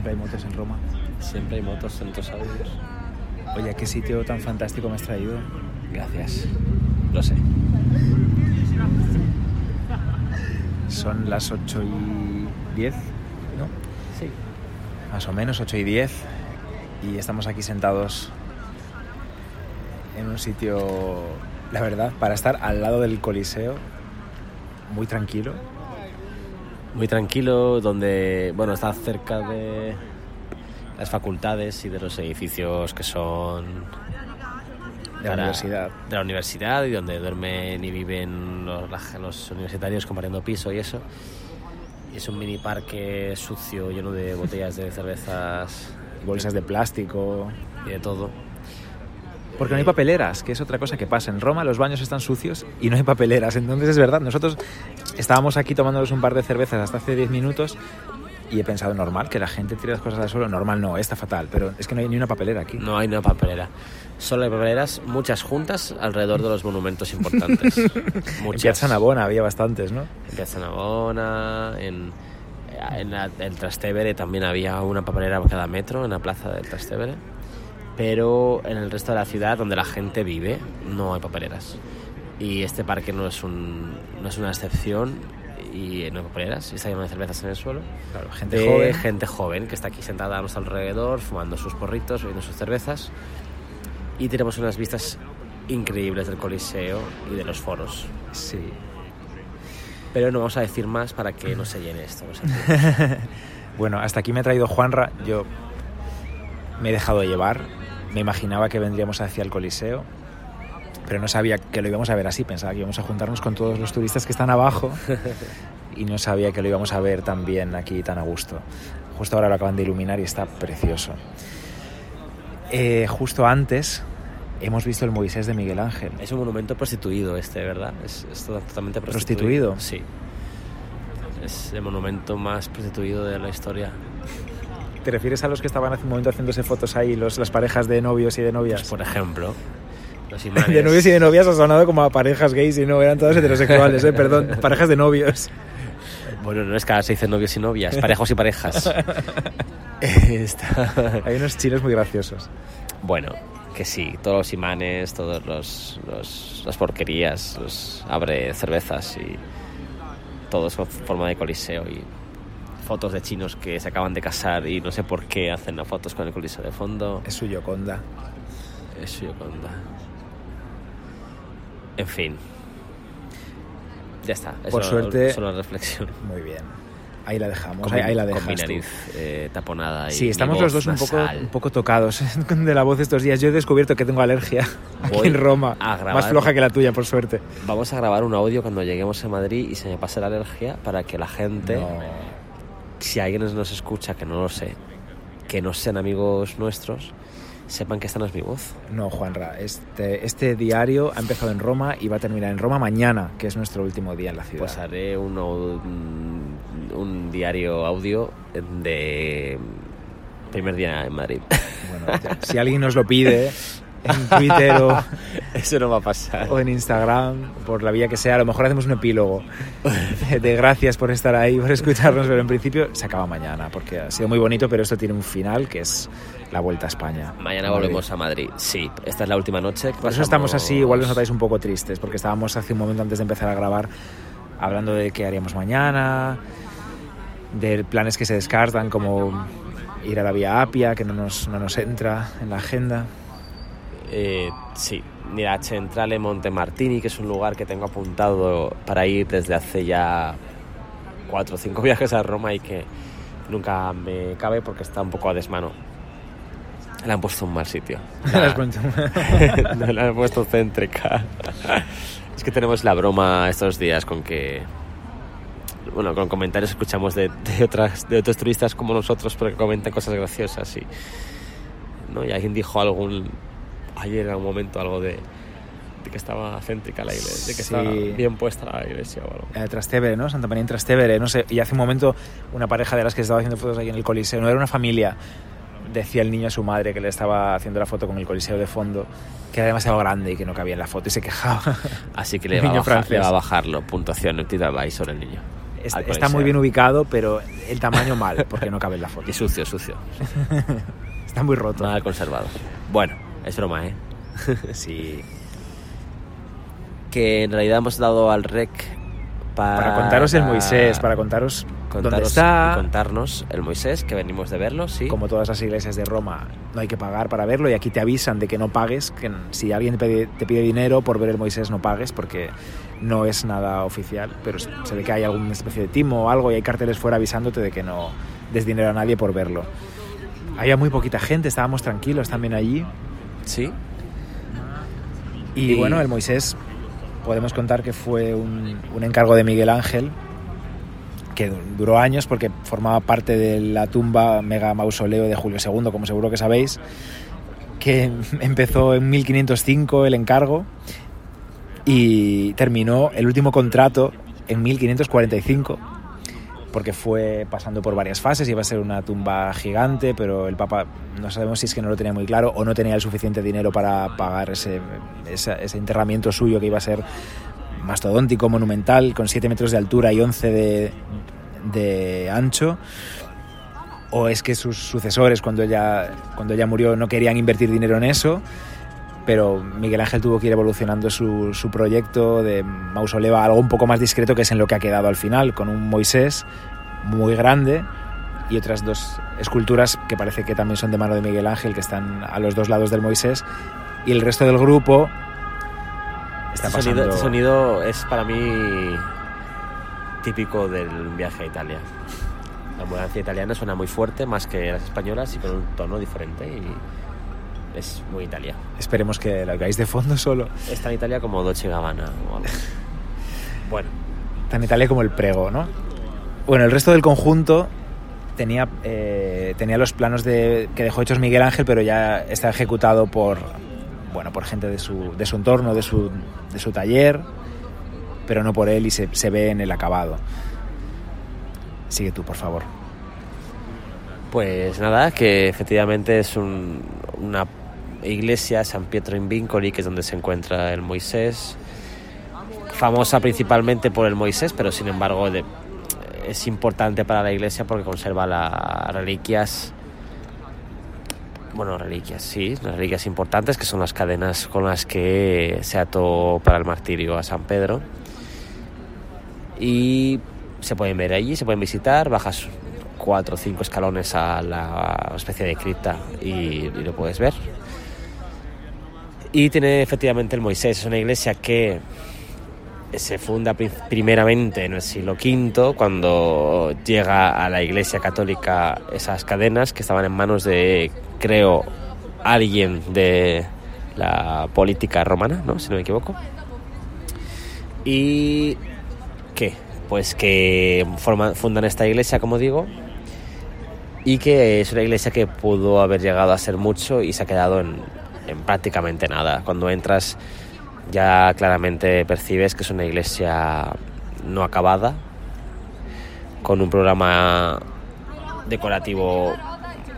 Siempre hay motos en Roma. Siempre hay motos en tus audios. Oye, qué sitio tan fantástico me has traído. Gracias. Lo sé. Son las 8 y 10, ¿no? Sí. Más o menos 8 y 10. Y estamos aquí sentados en un sitio, la verdad, para estar al lado del Coliseo, muy tranquilo. Muy tranquilo, donde, bueno, está cerca de las facultades y de los edificios que son De la universidad. de la universidad y donde duermen y viven los, los universitarios compartiendo piso y eso. Y es un mini parque sucio, lleno de botellas de cervezas Bolsas de plástico. y de todo. Porque no hay papeleras, que es otra cosa que pasa. En Roma los baños están sucios y no hay papeleras. Entonces es verdad, nosotros estábamos aquí tomándonos un par de cervezas hasta hace 10 minutos y he pensado normal que la gente tire las cosas al suelo. Normal no, está fatal, pero es que no hay ni una papelera aquí. No hay una papelera. Solo hay papeleras, muchas juntas alrededor de los monumentos importantes. En muchas. Piazza Navona había bastantes, ¿no? En Piazza Navona, en, en la- el Trastevere también había una papelera cada metro, en la plaza del Trastevere. Pero en el resto de la ciudad, donde la gente vive, no hay papeleras. Y este parque no es, un, no es una excepción y no hay papeleras. Y está lleno de cervezas en el suelo. Claro, gente de joven. gente joven que está aquí sentada a nuestro alrededor, fumando sus porritos, bebiendo sus cervezas. Y tenemos unas vistas increíbles del Coliseo y de los foros. Sí. Pero no vamos a decir más para que no se llene esto. Bueno, hasta aquí me ha traído Juanra. Yo me he dejado llevar. Me imaginaba que vendríamos hacia el Coliseo, pero no sabía que lo íbamos a ver así. Pensaba que íbamos a juntarnos con todos los turistas que están abajo y no sabía que lo íbamos a ver tan bien aquí, tan a gusto. Justo ahora lo acaban de iluminar y está precioso. Eh, justo antes hemos visto el Moisés de Miguel Ángel. Es un monumento prostituido este, ¿verdad? Es, es totalmente prostituido. ¿Prostituido? Sí. Es el monumento más prostituido de la historia. ¿Te refieres a los que estaban hace un momento haciéndose fotos ahí, los, las parejas de novios y de novias? Pues, por ejemplo, los imanes. De novios y de novias ha sonado como a parejas gays y no, eran todos heterosexuales, ¿eh? perdón, parejas de novios. Bueno, no es que ahora se dicen novios y novias, parejos y parejas. Está- Hay unos chinos muy graciosos. Bueno, que sí, todos los imanes, todos los, los- las porquerías, los abre cervezas y todo es con forma de coliseo y fotos de chinos que se acaban de casar y no sé por qué hacen las fotos con el coliseo de fondo. Es su Yoconda. Es Yoconda. En fin. Ya está. Es Por suerte- Solo una reflexión. Muy bien. Ahí la dejamos, Con ahí, mi- ahí la con dejas mi tú. nariz eh, taponada y Sí, mi estamos voz los dos un poco, nasal. un poco tocados de la voz estos días. Yo he descubierto que tengo alergia aquí en Roma. a grabar- Más floja que la tuya, por suerte. Vamos a grabar un audio cuando lleguemos a Madrid y se me pase la alergia para que la gente, No. si alguien nos escucha, que no lo sé, que no sean amigos nuestros, sepan que esta no es mi voz. No, Juanra, este, este diario ha empezado en Roma y va a terminar en Roma mañana, que es nuestro último día en la ciudad. Pues haré un, au- un diario audio de primer día en Madrid. Bueno, si alguien nos lo pide en Twitter o, Eso no va a pasar. o en Instagram, por la vía que sea, a lo mejor hacemos un epílogo de gracias por estar ahí, por escucharnos, pero en principio se acaba mañana, porque ha sido muy bonito, pero esto tiene un final que es la vuelta a España. Mañana volvemos a Madrid. Sí, esta es la última noche. Por eso estamos así, igual nos notáis un poco tristes, porque estábamos hace un momento antes de empezar a grabar hablando de qué haríamos mañana, de planes que se descartan, como ir a la vía Apia, que no nos, no nos entra en la agenda. Eh, sí, mira, Centrale Montemartini, que es un lugar que tengo apuntado para ir desde hace ya cuatro o cinco viajes a Roma y que nunca me cabe porque está un poco a desmano. Le han puesto un mal sitio. Cuento. no le han puesto céntrica. es que tenemos la broma estos días con que. Bueno, con comentarios escuchamos de, de otras, de otros turistas como nosotros, pero que comentan cosas graciosas. Y, ¿no? y alguien dijo algún. Ayer en un momento algo de, de que estaba céntrica la iglesia, de que Sí. estaba bien puesta la iglesia o algo. Eh, Trastevere, ¿no? Santa María en Trastevere, no sé. Y hace un momento una pareja de las que estaba haciendo fotos aquí en el Coliseo, no era una familia, decía el niño a su madre que le estaba haciendo la foto con el Coliseo de fondo, que era demasiado grande y que no cabía en la foto y se quejaba. Así que le va, a niño bajar, le va a bajarlo. Puntuación TripAdvisor el niño. Es- al está muy bien ubicado, pero el tamaño mal, porque no cabe en la foto. Y sucio, sucio. Está muy roto. Nada conservado. Bueno, es broma, ¿eh? Sí. Que en realidad hemos dado al rec para... Para contaros el Moisés, para contaros dónde contaros está. y contarnos el Moisés, que venimos de verlo, sí. Como todas las iglesias de Roma, no hay que pagar para verlo y aquí te avisan de que no pagues, que si alguien te pide, te pide dinero por ver el Moisés no pagues porque no es nada oficial, pero se ve que hay alguna especie de timo o algo y hay carteles fuera avisándote de que no des dinero a nadie por verlo. Había muy poquita gente, estábamos tranquilos también allí Sí. y, Y- bueno, el Moisés podemos contar que fue un, un encargo de Miguel Ángel que du- duró años porque formaba parte de la tumba mega mausoleo de Julio II, como seguro que sabéis, que empezó en 1505 el encargo y terminó el último contrato en 1545 porque fue pasando por varias fases, iba a ser una tumba gigante, pero el Papa no sabemos si es que no lo tenía muy claro o no tenía el suficiente dinero para pagar ese, ese enterramiento suyo que iba a ser mastodóntico, monumental, con 7 metros de altura y 11 de, de ancho. O es que sus sucesores, cuando ella, cuando ella murió, no querían invertir dinero en eso, pero Miguel Ángel tuvo que ir evolucionando su, su proyecto de mausoleo a algo un poco más discreto, que es en lo que ha quedado al final, con un Moisés muy grande y otras dos esculturas que parece que también son de mano de Miguel Ángel, que están a los dos lados del Moisés, y el resto del grupo está Este sonido, pasando... este sonido es para mí típico del viaje a Italia. La ambulancia italiana suena muy fuerte, más que las españolas, y con un tono diferente. Y es muy Italia. Esperemos que la oigáis de fondo solo. Es tan Italia como Dolce Gabbana o algo. Bueno, tan Italia como el prego, ¿no? Bueno, el resto del conjunto tenía, eh, tenía los planos de, que dejó hechos Miguel Ángel, pero ya está ejecutado por, bueno, por gente de su, de su entorno, de su, de su taller, pero no por él y se, se ve en el acabado. Sigue tú, por favor. Pues nada, que efectivamente es un- una iglesia, San Pietro in Vincoli, que es donde se encuentra el Moisés. Famosa principalmente por el Moisés, pero sin embargo de- es importante para la iglesia porque conserva las reliquias. Bueno, reliquias, sí, las reliquias importantes que son las cadenas con las que se ató para el martirio a San Pedro. Y se pueden ver allí, se pueden visitar, bajas cuatro o cinco escalones a la especie de cripta y, y lo puedes ver. Y tiene efectivamente el Moisés, es una iglesia que se funda pri- primeramente en el siglo V, cuando llega a la iglesia católica esas cadenas que estaban en manos de, creo, alguien de la política romana, ¿no? si no me equivoco. Y ¿qué? Pues que fundan esta iglesia, como digo, y que es una iglesia que pudo haber llegado a ser mucho y se ha quedado en, en prácticamente nada. Cuando entras ya claramente percibes que es una iglesia no acabada, con un programa decorativo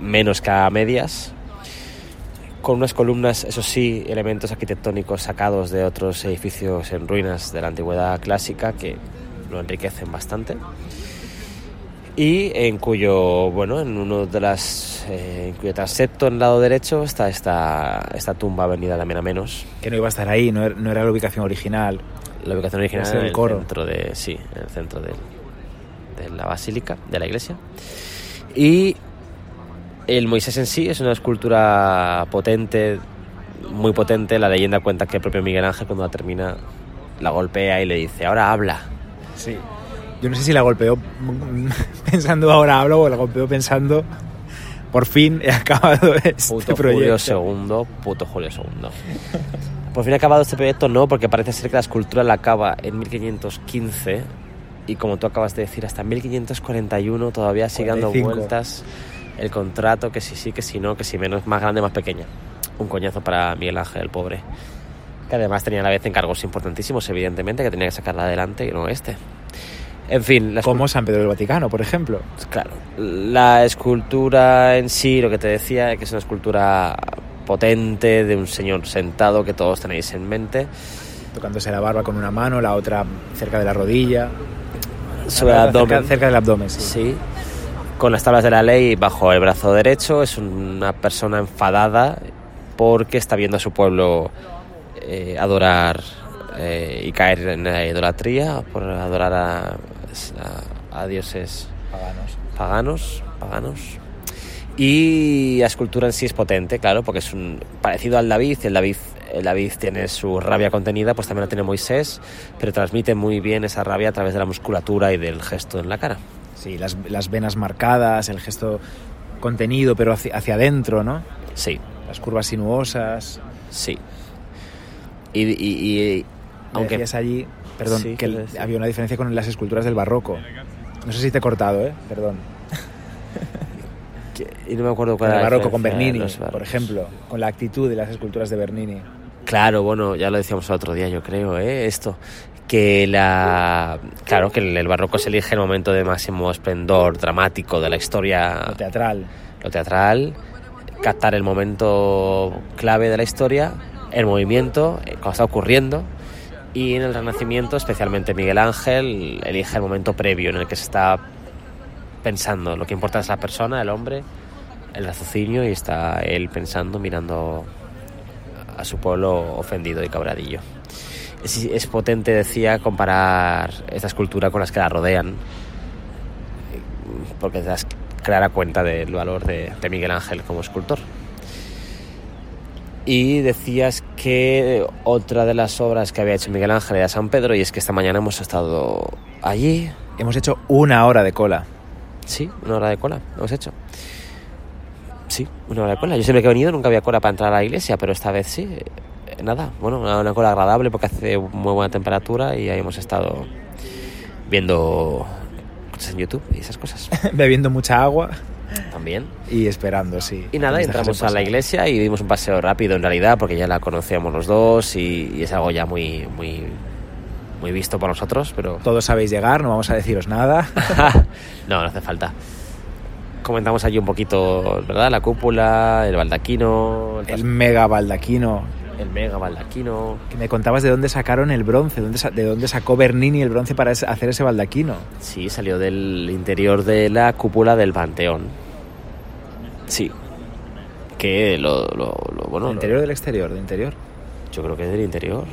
menos que a medias, con unas columnas, eso sí, elementos arquitectónicos sacados de otros edificios en ruinas de la antigüedad clásica que lo enriquecen bastante y en cuyo, bueno, en uno de las, eh, en cuyo transepto en el lado derecho está esta, esta tumba venida también a menos. Que no iba a estar ahí, no era, no era la ubicación original. La ubicación original en el el coro. centro de, sí, en el centro del- de la basílica, de la iglesia. Y el Moisés en sí es una escultura potente, muy potente. La leyenda cuenta que el propio Miguel Ángel cuando la termina la golpea y le dice, ahora habla. Sí. Yo no sé si la golpeó pensando ahora hablo o la golpeó pensando por fin he acabado este Puto proyecto. Julio II, puto Julio II. Por fin ha acabado este proyecto, no, porque parece ser que la escultura la acaba en 1515 y como tú acabas de decir, hasta 1541 todavía sigue dando 45. vueltas el contrato, que si sí, que si no, que si menos, más grande, más pequeña. Un coñazo para Miguel Ángel, el pobre. Que además tenía a la vez encargos importantísimos, evidentemente, que tenía que sacarla adelante y no este. En fin, la Como San Pedro del Vaticano, por ejemplo. Claro, la escultura en sí, lo que te decía, que es una escultura potente de un señor sentado que todos tenéis en mente. Tocándose la barba con una mano, la otra cerca de la rodilla. sobre el cerca, abdomen. cerca del abdomen, sí. Sí, con las tablas de la ley bajo el brazo derecho. Es una persona enfadada porque está viendo a su pueblo eh, adorar eh, y caer en la idolatría por adorar a, a- a dioses Paganos. paganos, paganos. Y la escultura en sí es potente, claro, porque es un parecido al David. El David, el David tiene su rabia contenida, pues también la tiene Moisés, pero transmite muy bien esa rabia a través de la musculatura y del gesto en la cara. Sí, las, las venas marcadas, el gesto contenido, pero hacia, hacia adentro, ¿no? Sí, Las curvas sinuosas. sí. Y, y- y- Me aunque allí, perdón, Sí, que ¿qué el- había una diferencia con las esculturas del barroco. No sé si te he cortado, ¿eh? Perdón. y no me acuerdo Con cuál el era la barroco, con Bernini, por ejemplo, con la actitud de las esculturas de Bernini. Claro, bueno, ya lo decíamos el otro día, yo creo, ¿eh? esto, que la, claro, que el, el barroco se elige el momento de máximo esplendor dramático de la historia, Lo teatral. lo teatral, captar el momento clave de la historia, el movimiento, eh, cuando está ocurriendo, y en el Renacimiento, especialmente Miguel Ángel, elige el momento previo en el que se está pensando, lo que importa es la persona, el hombre, el raciocinio, y está él pensando, mirando a su pueblo ofendido y cabradillo. Es, potente, decía, comparar esta escultura con las que la rodean, porque te das clara cuenta del valor de Miguel Ángel como escultor. Y decías que otra de las obras que había hecho Miguel Ángel era San Pedro, y es que esta mañana hemos estado allí. Hemos hecho una hora de cola. Sí, una hora de cola, hemos hecho. Sí, una hora de cola. Yo siempre que he venido nunca había cola para entrar a la iglesia, pero esta vez sí. Eh, Nada, bueno, una, una cola agradable porque hace muy buena temperatura y ahí hemos estado viendo cosas en YouTube y esas cosas Bebiendo mucha agua también. y esperando, sí. Y nada, entramos a la iglesia y dimos un paseo rápido en realidad porque ya la conocíamos los dos y, y es algo ya muy, muy, muy visto por nosotros, pero Todos sabéis llegar, no vamos a deciros nada. no, no hace falta. Comentamos allí un poquito, ¿verdad? La cúpula, el baldaquino, el, El mega baldaquino. el mega baldaquino. Que me contabas de dónde sacaron el bronce, dónde de dónde sacó Bernini el bronce para hacer ese baldaquino. Sí, salió del interior de la cúpula del Panteón. Sí. Que lo, lo, lo- bueno, ¿Del interior o del exterior? ¿Del interior? yo creo que del interior.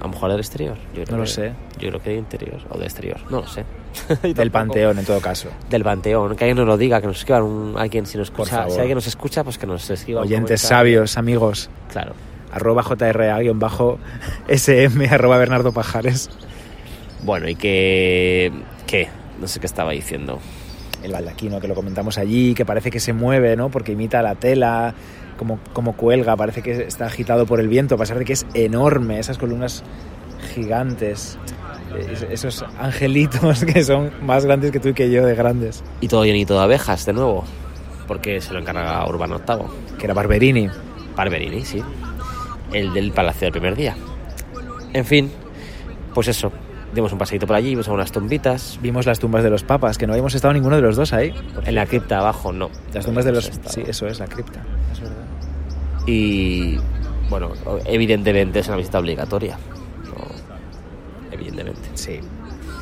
A lo mejor del exterior. Yo creo No lo que- sé. Yo creo que del interior o del exterior. No lo sé. Del panteón, en todo caso. Del Panteón. Que alguien nos lo diga, que nos escriba un- alguien si nos escucha. Si alguien nos escucha, pues que nos escriba. Oyentes sabios, amigos. Claro. Arroba JRA-SM, arroba Bernardo Pajares. Bueno, y que... ¿Qué? No sé qué estaba diciendo. El baldaquino, que lo comentamos allí, que parece que se mueve, ¿no? Porque imita la tela, como, como cuelga, parece que está agitado por el viento, a pesar de que es enorme, esas columnas gigantes, es- esos angelitos que son más grandes que tú y que yo, de grandes. Y todo llenito de abejas, de nuevo. Porque se lo encarga Urbano VIII. Que era Barberini. Barberini, sí. El del palacio del primer día. En fin, pues eso. Dimos un paseito por allí, vimos unas tumbitas. Vimos las tumbas de los papas, que no habíamos estado ninguno de los dos ahí. En la cripta abajo, no. Las tumbas de los... Estado. Sí, eso es, la cripta. Es verdad. Y bueno, evidentemente es una visita obligatoria. No, evidentemente. Sí.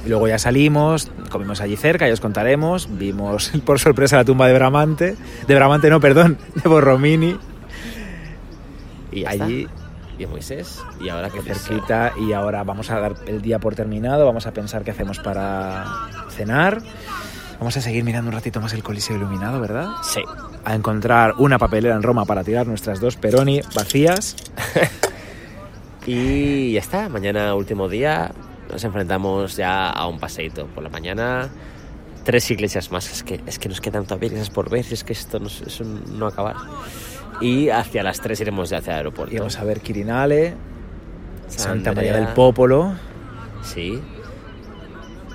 Y luego ya salimos, comimos allí cerca, ya os contaremos. Vimos por sorpresa la tumba de Bramante. De Bramante, no, perdón, de Borromini. Y ya allí, está. Y Moisés. Y ahora que cerquita. Y ahora vamos a dar el día por terminado. Vamos a pensar qué hacemos para cenar. Vamos a seguir mirando un ratito más el Coliseo iluminado, ¿verdad? Sí. A encontrar una papelera en Roma para tirar nuestras dos Peroni vacías. Y ya está. Mañana, último día, nos enfrentamos ya a un paseito por la mañana. Tres iglesias más. Es que, es que nos quedan todavía iglesias por ver. Es que esto no, es un no acabar. Y hacia las tres iremos ya hacia el aeropuerto. Y vamos a ver Quirinale, Santa María del Popolo. Sí.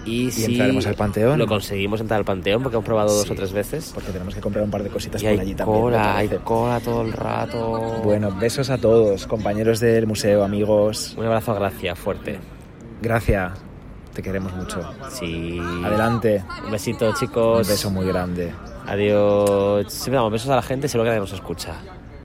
Y, si entraremos al Panteón. Lo conseguimos entrar al Panteón porque hemos probado dos o tres veces. Porque tenemos que comprar un par de cositas Y por hay allí también. cola, hay cola todo el rato. Bueno, besos a todos, compañeros del museo, amigos. Un abrazo a Gracia, fuerte. Gracias, te queremos mucho. Sí. Adelante, Un besito, un chicos. beso muy grande. Adiós. Siempre damos besos a la gente, seguro que nadie nos escucha.